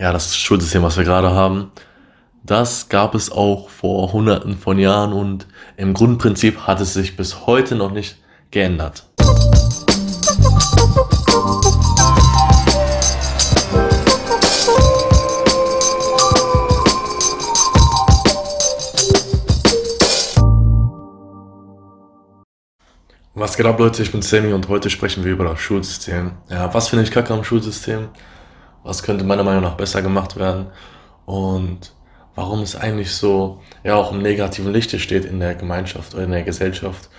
ja, das Schulsystem, was wir gerade haben, das gab es auch vor hunderten von Jahren und im Grundprinzip hat es sich bis heute noch nicht geändert. Was geht ab, Leute? Ich bin Sammy und heute sprechen wir über das Schulsystem. Ja, was finde ich kacke am Schulsystem? Was könnte meiner Meinung nach besser gemacht werden? Und warum es eigentlich so, ja, auch im negativen Lichte steht in der Gemeinschaft oder in der Gesellschaft?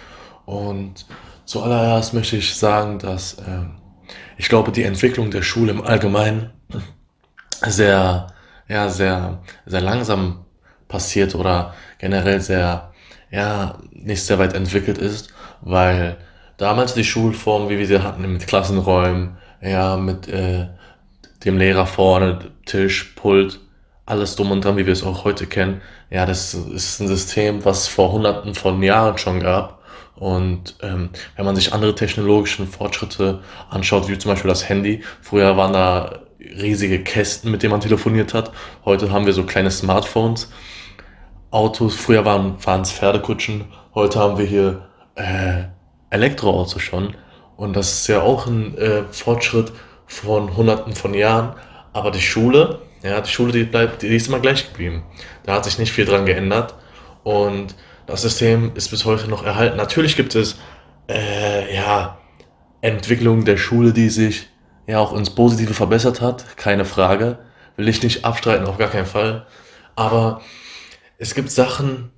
Und zuallererst möchte ich sagen, dass äh, ich glaube, die Entwicklung der Schule im Allgemeinen sehr, ja, sehr, sehr langsam passiert oder generell sehr, ja, nicht sehr weit entwickelt ist weil damals die Schulform, wie wir sie hatten, mit Klassenräumen, ja, mit äh, dem Lehrer vorne, Tisch, Pult, alles drum und dran, wie wir es auch heute kennen, ja, das ist ein System, was vor hunderten von Jahren schon gab. Und ähm, wenn man sich andere technologische Fortschritte anschaut, wie zum Beispiel das Handy, früher waren da riesige Kästen, mit denen man telefoniert hat. Heute haben wir so kleine Smartphones. Autos, früher waren es Pferdekutschen, heute haben wir hier äh, Elektroautos schon. Und das ist ja auch ein äh, Fortschritt von hunderten von Jahren. Aber die Schule, ja, die Schule, die bleibt, die ist immer gleich geblieben. Da hat sich nicht viel dran geändert. Und das System ist bis heute noch erhalten. Natürlich gibt es, äh, ja, Entwicklungen der Schule, die sich ja auch ins Positive verbessert hat. Keine Frage. Will ich nicht abstreiten, auf gar keinen Fall. Aber es gibt Sachen,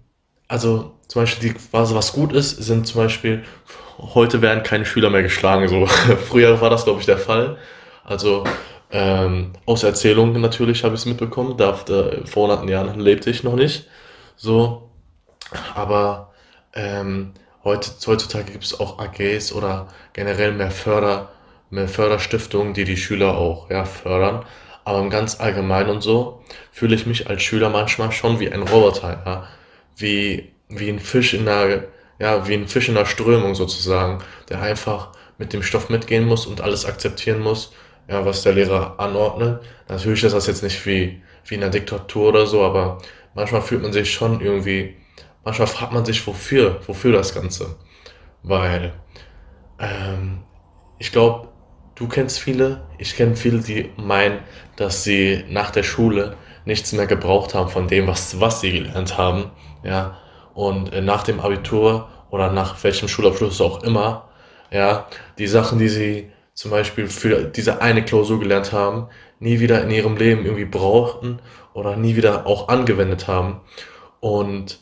also zum Beispiel, die, was, was gut ist, sind zum Beispiel, heute werden keine Schüler mehr geschlagen. So. Früher war das, glaube ich, der Fall. Also ähm, aus Erzählungen natürlich habe ich es mitbekommen. Da, da, vor hunderten Jahren lebte ich noch nicht. So. Aber ähm, heutzutage gibt es auch AGs oder generell mehr Förder, mehr Förderstiftungen, die die Schüler auch ja, fördern. Aber im ganz allgemein und so fühle ich mich als Schüler manchmal schon wie ein Roboter, ja. Wie wie ein Fisch in einer, ja, wie ein Fisch in einer Strömung sozusagen, der einfach mit dem Stoff mitgehen muss und alles akzeptieren muss, ja, was der Lehrer anordnet. Natürlich ist das jetzt nicht wie, wie in einer Diktatur oder so, aber manchmal fühlt man sich schon irgendwie, manchmal fragt man sich, wofür, wofür das Ganze. Weil, ähm, ich glaube, du kennst viele, ich kenne viele, die meinen, dass sie nach der Schule nichts mehr gebraucht haben von dem, was, was sie gelernt haben, ja, und äh, nach dem Abitur oder nach welchem Schulabschluss auch immer, ja, die Sachen, die sie zum Beispiel für diese eine Klausur gelernt haben, nie wieder in ihrem Leben irgendwie brauchten oder nie wieder auch angewendet haben. Und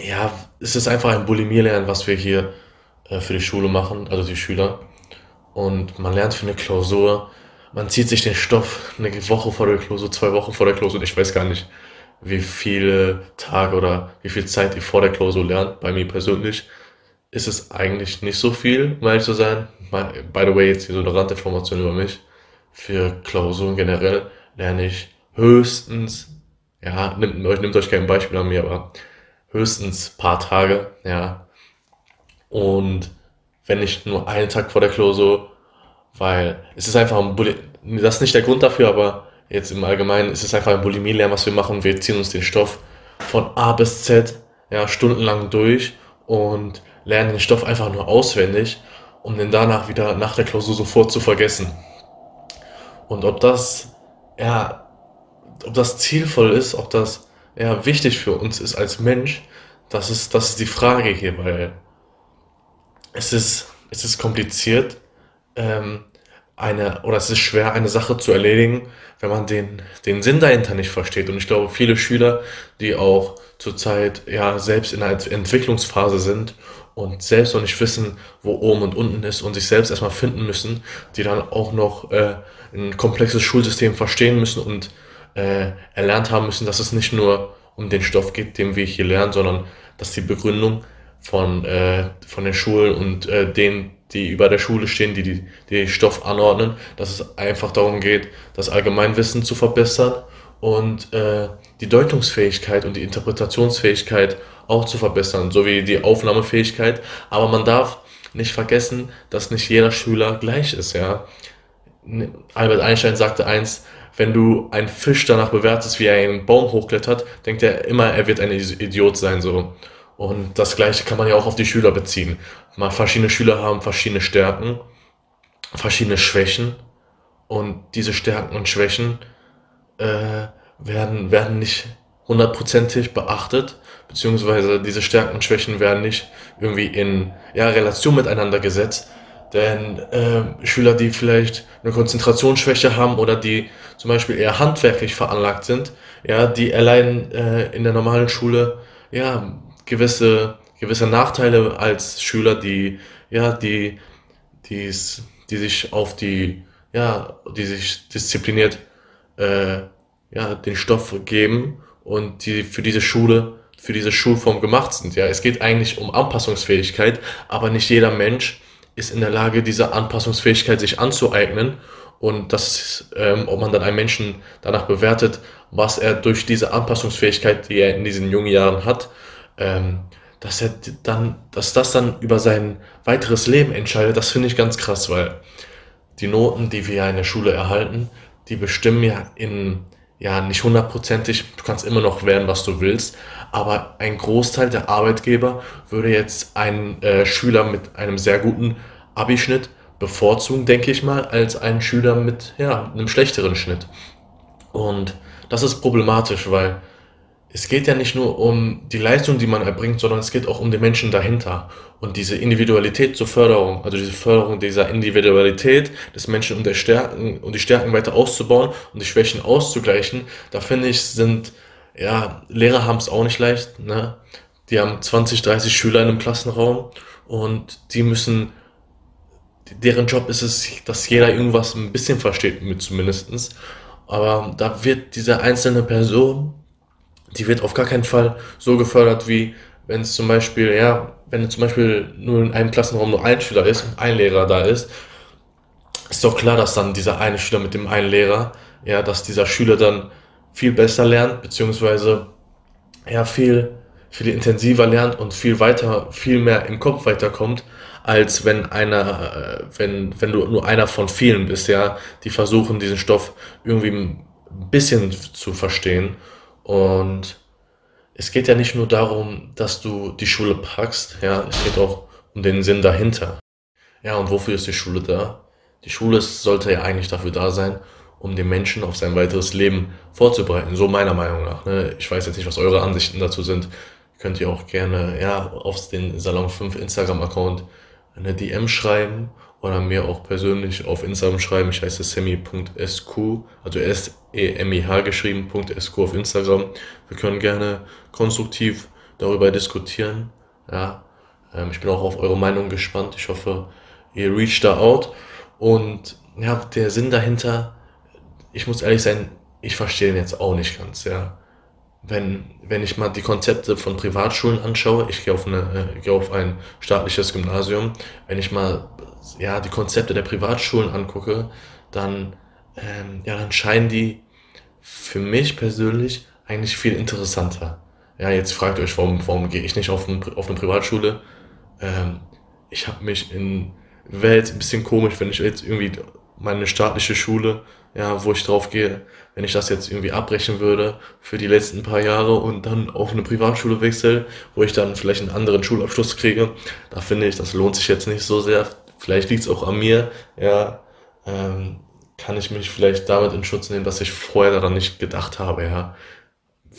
ja, es ist einfach ein Bulimierlernen, was wir hier äh, für die Schule machen, also die Schüler. Und man lernt für eine Klausur, man zieht sich den Stoff eine Woche vor der Klausur, zwei Wochen vor der Klausur, ich weiß gar nicht, wie viele Tage oder wie viel Zeit ihr vor der Klausur lernt. Bei mir persönlich ist es eigentlich nicht so viel, um ehrlich zu sein. By the way, jetzt hier so eine Randinformation über mich. Für Klausuren generell lerne ich höchstens, ja, nimmt, nimmt euch kein Beispiel an mir, aber höchstens paar Tage, ja. Und wenn nicht nur einen Tag vor der Klausur, weil es ist einfach ein Bulli das ist nicht der Grund dafür, aber jetzt im Allgemeinen ist es einfach ein Bulimie-Lernen, was wir machen. Wir ziehen uns den Stoff von A bis Z ja, stundenlang durch und lernen den Stoff einfach nur auswendig, um den danach wieder nach der Klausur sofort zu vergessen. Und ob das, ja, ob das zielvoll ist, ob das ja, wichtig für uns ist als Mensch, das ist, das ist die Frage hier, weil es ist, es ist kompliziert, ähm, eine, oder es ist schwer, eine Sache zu erledigen, wenn man den, den Sinn dahinter nicht versteht. Und ich glaube, viele Schüler, die auch zurzeit ja selbst in einer Entwicklungsphase sind und selbst noch nicht wissen, wo oben und unten ist und sich selbst erstmal finden müssen, die dann auch noch äh, ein komplexes Schulsystem verstehen müssen und äh, erlernt haben müssen, dass es nicht nur um den Stoff geht, den wir hier lernen, sondern dass die Begründung von, äh, von den Schulen und äh, denen, die über der Schule stehen, die, die die Stoff anordnen, dass es einfach darum geht, das Allgemeinwissen zu verbessern und äh, die Deutungsfähigkeit und die Interpretationsfähigkeit auch zu verbessern, sowie die Aufnahmefähigkeit. Aber man darf nicht vergessen, dass nicht jeder Schüler gleich ist, ja. Albert Einstein sagte eins, wenn du einen Fisch danach bewertest, wie er einen Baum hochklettert, denkt er immer, er wird ein Idiot sein, so. Und das Gleiche kann man ja auch auf die Schüler beziehen. Mal verschiedene Schüler haben verschiedene Stärken, verschiedene Schwächen. Und diese Stärken und Schwächen äh, werden, werden nicht hundertprozentig beachtet, beziehungsweise diese Stärken und Schwächen werden nicht irgendwie in ja, Relation miteinander gesetzt. Denn äh, Schüler, die vielleicht eine Konzentrationsschwäche haben oder die zum Beispiel eher handwerklich veranlagt sind, ja, die erleiden äh, in der normalen Schule ja gewisse gewisse Nachteile als Schüler, die ja die die's, die sich auf die ja die sich diszipliniert äh, ja den Stoff geben und die für diese Schule für diese Schulform gemacht sind. Ja, es geht eigentlich um Anpassungsfähigkeit, aber nicht jeder Mensch ist in der Lage, diese Anpassungsfähigkeit sich anzueignen. Und das, ähm, ob man dann einen Menschen danach bewertet, was er durch diese Anpassungsfähigkeit, die er in diesen jungen Jahren hat, ähm, dass er dann, dass das dann über sein weiteres Leben entscheidet, das finde ich ganz krass, weil die Noten, die wir in der Schule erhalten, die bestimmen ja in, ja, nicht hundertprozentig, du kannst immer noch werden, was du willst, aber ein Großteil der Arbeitgeber würde jetzt einen äh, Schüler mit einem sehr guten Abischnitt bevorzugen, denke ich mal, als einen Schüler mit ja, einem schlechteren Schnitt. Und das ist problematisch, weil es geht ja nicht nur um die Leistung, die man erbringt, sondern es geht auch um den Menschen dahinter. Und diese Individualität zur Förderung, also diese Förderung dieser Individualität des Menschen und der Stärken und die Stärken weiter auszubauen und die Schwächen auszugleichen, da finde ich, sind ja, Lehrer haben es auch nicht leicht. Ne? Die haben 20, 30 Schüler in einem Klassenraum und die müssen, deren Job ist es, dass jeder irgendwas ein bisschen versteht, mit zumindestens. Aber da wird diese einzelne Person, die wird auf gar keinen Fall so gefördert, wie wenn es zum Beispiel, ja, wenn zum Beispiel nur in einem Klassenraum nur ein Schüler ist und ein Lehrer da ist, ist doch klar, dass dann dieser eine Schüler mit dem einen Lehrer, ja, dass dieser Schüler dann viel besser lernt, beziehungsweise ja, viel, viel intensiver lernt und viel weiter, viel mehr im Kopf weiterkommt, als wenn einer, äh, wenn, wenn du nur einer von vielen bist, ja, die versuchen, diesen Stoff irgendwie ein bisschen zu verstehen. Und es geht ja nicht nur darum, dass du die Schule packst, ja, es geht auch um den Sinn dahinter. Ja, und wofür ist die Schule da? Die Schule sollte ja eigentlich dafür da sein, um den Menschen auf sein weiteres Leben vorzubereiten. So meiner Meinung nach. Ne? Ich weiß jetzt nicht, was eure Ansichten dazu sind. Könnt ihr auch gerne ja, auf den Salon 5 Instagram-Account eine DM schreiben oder mir auch persönlich auf Instagram schreiben. Ich heiße semi.sq, also S-E-M-I-H geschrieben, .sq auf Instagram. Wir können gerne konstruktiv darüber diskutieren. Ja, ähm, ich bin auch auf eure Meinung gespannt. Ich hoffe, ihr reached da out. Und ja, der Sinn dahinter ich muss ehrlich sein, ich verstehe den jetzt auch nicht ganz, ja. Wenn, wenn ich mal die Konzepte von Privatschulen anschaue, ich gehe auf, eine, äh, gehe auf ein staatliches Gymnasium, wenn ich mal ja, die Konzepte der Privatschulen angucke, dann, ähm, ja, dann scheinen die für mich persönlich eigentlich viel interessanter. Ja, jetzt fragt euch, warum, warum gehe ich nicht auf, ein, auf eine Privatschule? Ähm, ich habe mich in, wäre jetzt ein bisschen komisch, wenn ich jetzt irgendwie meine staatliche Schule ja, wo ich drauf gehe, wenn ich das jetzt irgendwie abbrechen würde für die letzten paar Jahre und dann auf eine Privatschule wechsle, wo ich dann vielleicht einen anderen Schulabschluss kriege, da finde ich, das lohnt sich jetzt nicht so sehr. Vielleicht liegt es auch an mir, ja, ähm, kann ich mich vielleicht damit in Schutz nehmen, dass ich vorher daran nicht gedacht habe, ja.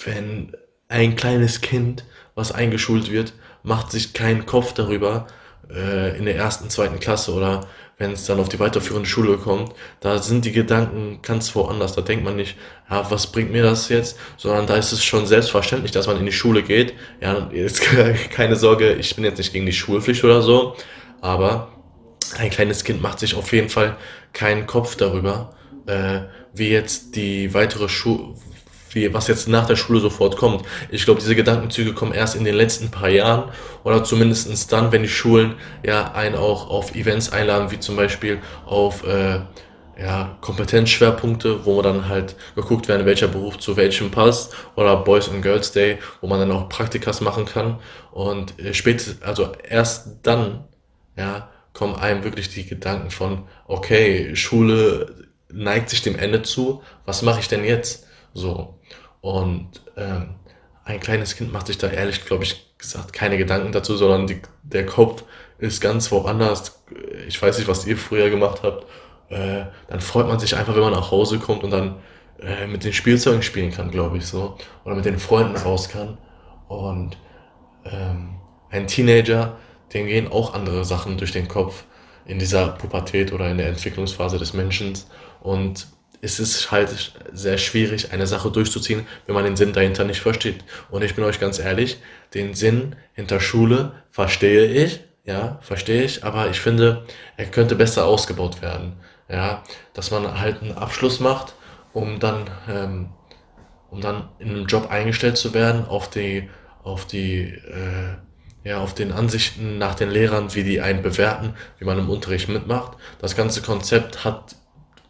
Wenn ein kleines Kind, was eingeschult wird, macht sich keinen Kopf darüber, äh, in der ersten, zweiten Klasse oder wenn es dann auf die weiterführende Schule kommt, da sind die Gedanken ganz woanders. Da denkt man nicht, ja, was bringt mir das jetzt? Sondern da ist es schon selbstverständlich, dass man in die Schule geht. Ja, jetzt keine Sorge, ich bin jetzt nicht gegen die Schulpflicht oder so, aber ein kleines Kind macht sich auf jeden Fall keinen Kopf darüber, äh, wie jetzt die weitere Schule, wie, was jetzt nach der Schule sofort kommt. Ich glaube, diese Gedankenzüge kommen erst in den letzten paar Jahren oder zumindestens dann, wenn die Schulen ja einen auch auf Events einladen, wie zum Beispiel auf äh, ja, Kompetenzschwerpunkte, wo dann halt geguckt werden, welcher Beruf zu welchem passt oder Boys and Girls Day, wo man dann auch Praktikas machen kann und äh, spätestens, also erst dann, ja, kommen einem wirklich die Gedanken von, okay, Schule neigt sich dem Ende zu, was mache ich denn jetzt? So. Und ähm, ein kleines Kind macht sich da ehrlich, glaube ich, gesagt, keine Gedanken dazu, sondern die, der Kopf ist ganz woanders. Ich weiß nicht, was ihr früher gemacht habt. Äh, dann freut man sich einfach, wenn man nach Hause kommt und dann äh, mit den Spielzeugen spielen kann, glaube ich so. Oder mit den Freunden raus kann. Und ähm, ein Teenager, dem gehen auch andere Sachen durch den Kopf in dieser Pubertät oder in der Entwicklungsphase des Menschen. Und es ist halt sehr schwierig, eine Sache durchzuziehen, wenn man den Sinn dahinter nicht versteht. Und ich bin euch ganz ehrlich, den Sinn hinter Schule verstehe ich, ja, verstehe ich, aber ich finde, er könnte besser ausgebaut werden. Ja, dass man halt einen Abschluss macht, um dann, ähm, um dann in einem Job eingestellt zu werden, auf die, auf die, äh, ja, auf den Ansichten nach den Lehrern, wie die einen bewerten, wie man im Unterricht mitmacht. Das ganze Konzept hat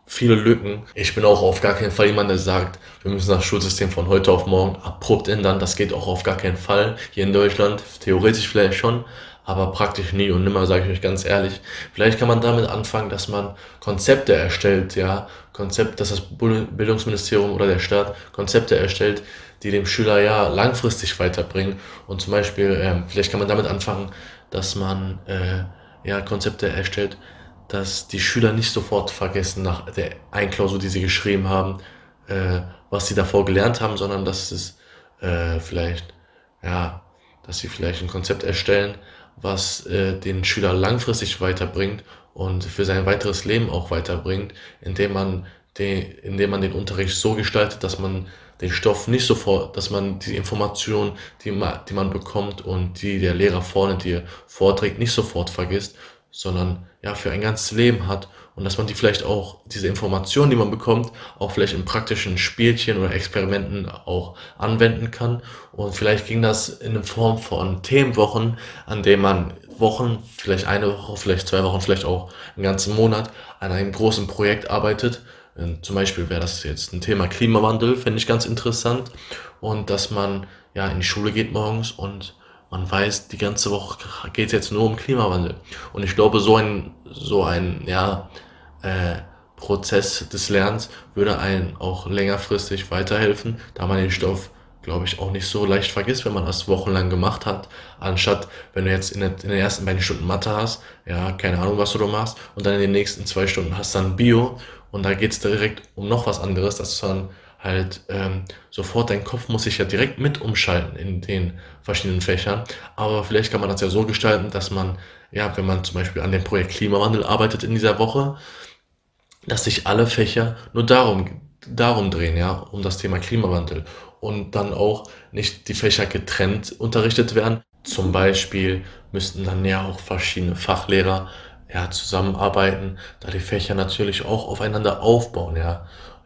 viele Lücken. Ich bin auch auf gar keinen Fall jemand, der sagt, wir müssen das Schulsystem von heute auf morgen abrupt ändern. Das geht auch auf gar keinen Fall hier in Deutschland. Theoretisch vielleicht schon, aber praktisch nie und nimmer, sage ich euch ganz ehrlich. Vielleicht kann man damit anfangen, dass man Konzepte erstellt, ja, Konzept, dass das Bildungsministerium oder der Staat Konzepte erstellt, die dem Schüler ja langfristig weiterbringen. Und zum Beispiel, äh, vielleicht kann man damit anfangen, dass man äh, ja Konzepte erstellt, dass die Schüler nicht sofort vergessen nach der Einklausur, die sie geschrieben haben, äh, was sie davor gelernt haben, sondern dass es äh, vielleicht ja, dass sie vielleicht ein Konzept erstellen, was äh, den Schüler langfristig weiterbringt und für sein weiteres Leben auch weiterbringt, indem man, den, indem man den Unterricht so gestaltet, dass man den Stoff nicht sofort, dass man die Informationen, die man, die man bekommt und die der Lehrer vorne dir vorträgt, nicht sofort vergisst, sondern ja für ein ganzes Leben hat und dass man die vielleicht auch, diese Informationen, die man bekommt, auch vielleicht in praktischen Spielchen oder Experimenten auch anwenden kann. Und vielleicht ging das in Form von Themenwochen, an denen man Wochen, vielleicht eine Woche, vielleicht zwei Wochen, vielleicht auch einen ganzen Monat an einem großen Projekt arbeitet. Zum Beispiel wäre das jetzt ein Thema Klimawandel, finde ich ganz interessant. Und dass man ja in die Schule geht morgens und man weiß, die ganze Woche geht es jetzt nur um Klimawandel. Und ich glaube, so ein, so ein, ja, äh, Prozess des Lernens würde einen auch längerfristig weiterhelfen, da man den Stoff, glaube ich, auch nicht so leicht vergisst, wenn man das wochenlang gemacht hat, anstatt wenn du jetzt in, der, in den ersten beiden Stunden Mathe hast, ja, keine Ahnung, was du da machst, und dann in den nächsten zwei Stunden hast dann Bio und da geht es direkt um noch was anderes, dass du dann halt ähm, sofort dein Kopf muss sich ja direkt mit umschalten in den verschiedenen Fächern. Aber vielleicht kann man das ja so gestalten, dass man, ja, wenn man zum Beispiel an dem Projekt Klimawandel arbeitet in dieser Woche, dass sich alle Fächer nur darum, darum drehen, ja, um das Thema Klimawandel und dann auch nicht die Fächer getrennt unterrichtet werden. Zum Beispiel müssten dann ja auch verschiedene Fachlehrer ja, zusammenarbeiten, da die Fächer natürlich auch aufeinander aufbauen, ja.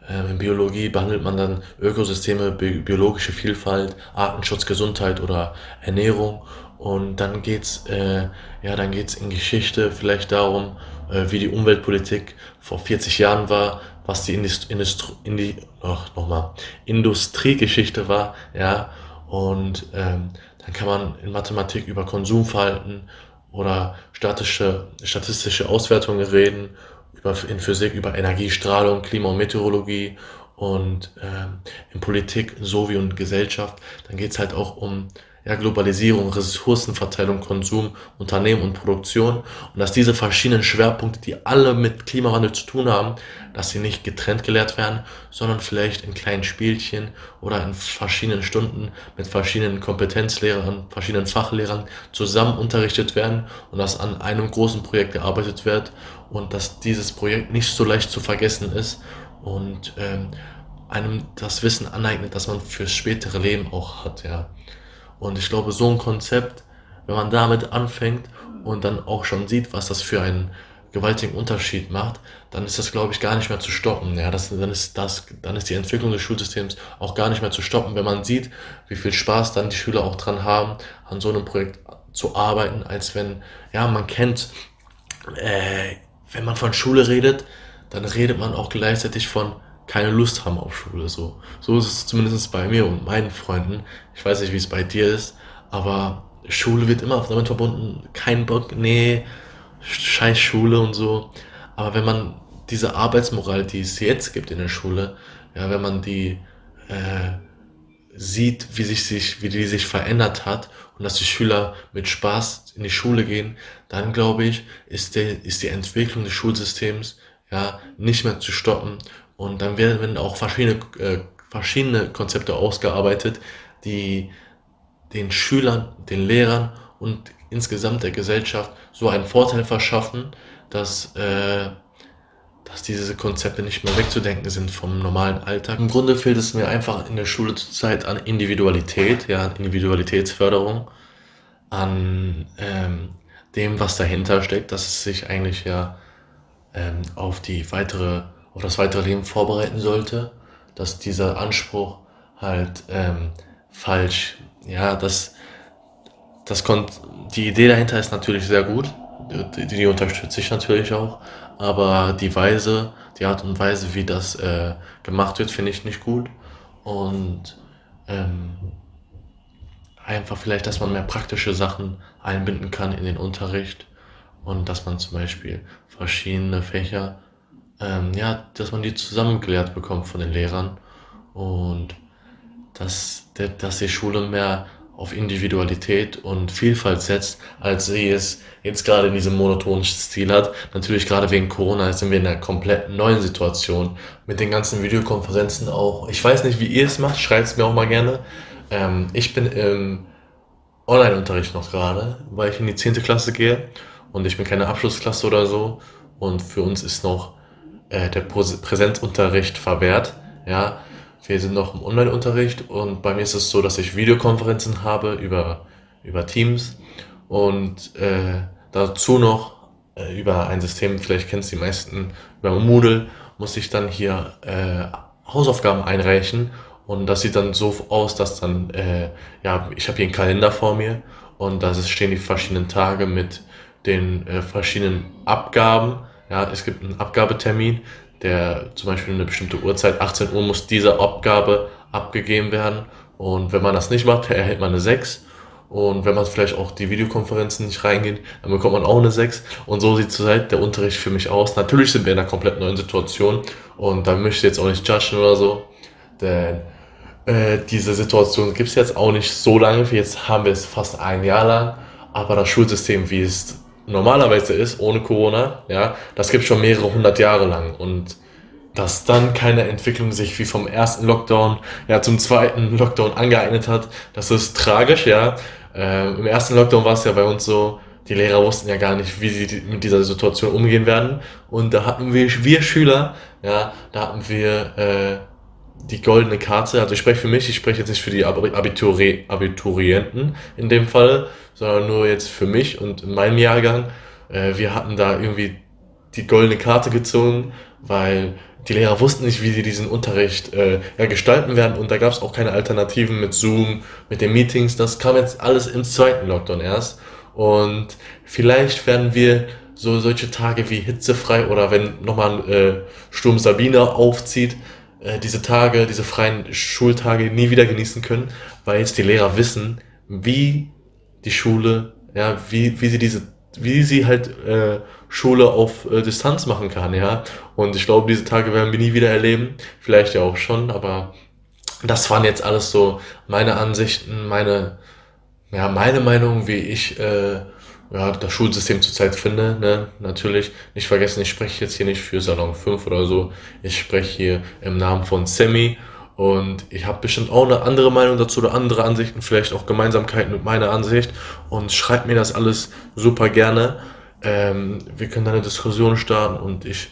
Ähm, in Biologie behandelt man dann Ökosysteme, biologische Vielfalt, Artenschutz, Gesundheit oder Ernährung. Und dann geht's, äh, ja, dann geht's in Geschichte vielleicht darum, äh, wie die Umweltpolitik vor 40 Jahren war, was die, Indust Industri in die, ach, nochmal, Industriegeschichte war, ja. Und ähm, dann kann man in Mathematik über Konsumverhalten oder statische, statistische Auswertungen reden über, in Physik über Energiestrahlung, Klima und Meteorologie und ähm, in Politik sowie und Gesellschaft, dann geht es halt auch um ja, Globalisierung, Ressourcenverteilung, Konsum, Unternehmen und Produktion und dass diese verschiedenen Schwerpunkte, die alle mit Klimawandel zu tun haben, dass sie nicht getrennt gelehrt werden, sondern vielleicht in kleinen Spielchen oder in verschiedenen Stunden mit verschiedenen Kompetenzlehrern, verschiedenen Fachlehrern zusammen unterrichtet werden und dass an einem großen Projekt gearbeitet wird und dass dieses Projekt nicht so leicht zu vergessen ist und ähm, einem das Wissen aneignet, das man fürs spätere Leben auch hat, ja. Und ich glaube, so ein Konzept, wenn man damit anfängt und dann auch schon sieht, was das für einen gewaltigen Unterschied macht, dann ist das, glaube ich, gar nicht mehr zu stoppen. Ja, das, dann ist das, dann ist die Entwicklung des Schulsystems auch gar nicht mehr zu stoppen, wenn man sieht, wie viel Spaß dann die Schüler auch dran haben, an so einem Projekt zu arbeiten, als wenn, ja, man kennt, äh, wenn man von Schule redet, dann redet man auch gleichzeitig von keine Lust haben auf Schule. So, so ist es zumindest bei mir und meinen Freunden. Ich weiß nicht, wie es bei dir ist, aber Schule wird immer damit verbunden, kein Bock, nee, scheiß Schule und so. Aber wenn man diese Arbeitsmoral, die es jetzt gibt in der Schule, ja, wenn man die äh, sieht, wie sich, sich, wie die sich verändert hat und dass die Schüler mit Spaß in die Schule gehen, dann glaube ich, ist, der, ist die Entwicklung des Schulsystems ja nicht mehr zu stoppen und dann werden auch verschiedene, äh, verschiedene Konzepte ausgearbeitet, die den Schülern, den Lehrern und insgesamt der Gesellschaft so einen Vorteil verschaffen, dass, äh, dass diese Konzepte nicht mehr wegzudenken sind vom normalen Alltag. Im Grunde fehlt es mir einfach in der Schule zurzeit an Individualität, ja, an Individualitätsförderung, an ähm, dem, was dahinter steckt, dass es sich eigentlich ja ähm, auf die weitere, auf das weitere Leben vorbereiten sollte, dass dieser Anspruch halt ähm, falsch, ja, das, das kommt, die Idee dahinter ist natürlich sehr gut, die, die unterstütze ich natürlich auch, aber die Weise, die Art und Weise, wie das äh, gemacht wird, finde ich nicht gut und ähm, einfach vielleicht, dass man mehr praktische Sachen einbinden kann in den Unterricht und dass man zum Beispiel verschiedene Fächer, ähm, ja, dass man die zusammengelehrt bekommt von den Lehrern und dass, dass die Schule mehr auf Individualität und Vielfalt setzt, als sie es jetzt gerade in diesem monotonen Stil hat. Natürlich gerade wegen Corona sind wir in einer komplett neuen Situation. Mit den ganzen Videokonferenzen auch. Ich weiß nicht, wie ihr es macht, schreibt es mir auch mal gerne. Ähm, ich bin im Online-Unterricht noch gerade, weil ich in die 10. Klasse gehe und ich bin keine Abschlussklasse oder so. Und für uns ist noch äh, der Präsenzunterricht verwehrt. Ja, wir sind noch im Online-Unterricht und bei mir ist es so, dass ich Videokonferenzen habe über, über Teams und äh, dazu noch äh, über ein System, vielleicht kennen es die meisten, über Moodle muss ich dann hier äh, Hausaufgaben einreichen und das sieht dann so aus, dass dann, äh, ja, ich habe hier einen Kalender vor mir und da stehen die verschiedenen Tage mit den äh, verschiedenen Abgaben. Ja, es gibt einen Abgabetermin, der zum Beispiel eine bestimmte Uhrzeit, 18 Uhr muss diese Abgabe abgegeben werden. Und wenn man das nicht macht, erhält man eine 6. Und wenn man vielleicht auch die Videokonferenzen nicht reingeht, dann bekommt man auch eine 6. Und so sieht zurzeit der Unterricht für mich aus. Natürlich sind wir in einer komplett neuen Situation und da möchte ich jetzt auch nicht judgen oder so. Denn äh, diese Situation gibt es jetzt auch nicht so lange. Jetzt haben wir es fast ein Jahr lang. Aber das Schulsystem, wie es normalerweise ist, ohne Corona, ja, das gibt schon mehrere hundert Jahre lang. Und dass dann keine Entwicklung sich wie vom ersten Lockdown ja zum zweiten Lockdown angeeignet hat, das ist tragisch, ja. Äh, Im ersten Lockdown war es ja bei uns so, die Lehrer wussten ja gar nicht, wie sie mit dieser Situation umgehen werden. Und da hatten wir, wir Schüler, ja, da hatten wir äh, die goldene Karte. Also ich spreche für mich, ich spreche jetzt nicht für die Abituri Abiturienten in dem Fall, sondern nur jetzt für mich und in meinem Jahrgang. Äh, wir hatten da irgendwie die goldene Karte gezogen, weil die Lehrer wussten nicht, wie sie diesen Unterricht äh, ja, gestalten werden und da gab es auch keine Alternativen mit Zoom, mit den Meetings. Das kam jetzt alles im zweiten Lockdown erst und vielleicht werden wir so solche Tage wie hitzefrei oder wenn nochmal äh, Sturm Sabine aufzieht, äh, diese Tage, diese freien Schultage nie wieder genießen können, weil jetzt die Lehrer wissen, wie die Schule, ja, wie, wie sie diese, wie sie halt äh, Schule auf äh, Distanz machen kann, ja. Und ich glaube, diese Tage werden wir nie wieder erleben. Vielleicht ja auch schon, aber das waren jetzt alles so meine Ansichten, meine, ja, meine Meinung, wie ich äh, ja, das Schulsystem zurzeit finde. Ne? Natürlich nicht vergessen, ich spreche jetzt hier nicht für Salon 5 oder so. Ich spreche hier im Namen von Semi und ich habe bestimmt auch eine andere Meinung dazu oder andere Ansichten, vielleicht auch Gemeinsamkeiten mit meiner Ansicht. Und schreibt mir das alles super gerne. Ähm, wir können da eine Diskussion starten und ich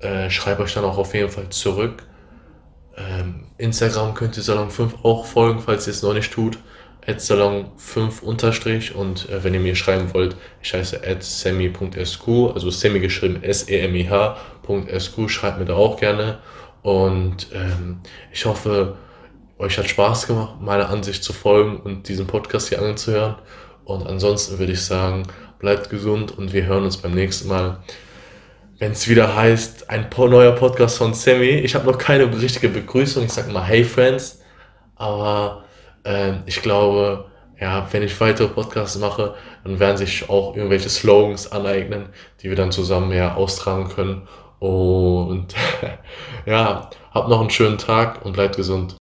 äh, schreibe euch dann auch auf jeden Fall zurück. Ähm, Instagram könnt ihr Salon 5 auch folgen, falls ihr es noch nicht tut salon5 unterstrich und äh, wenn ihr mir schreiben wollt, ich heiße semi.sq, also semi geschrieben S-E-M-I-H.sq, schreibt mir da auch gerne und ähm, ich hoffe, euch hat Spaß gemacht, meiner Ansicht zu folgen und diesen Podcast hier anzuhören und ansonsten würde ich sagen, bleibt gesund und wir hören uns beim nächsten Mal wenn es wieder heißt, ein neuer Podcast von Sammy. Ich habe noch keine richtige Begrüßung. Ich sage mal Hey Friends, aber ich glaube, ja, wenn ich weitere Podcasts mache, dann werden sich auch irgendwelche Slogans aneignen, die wir dann zusammen ja austragen können. Und ja, habt noch einen schönen Tag und bleibt gesund.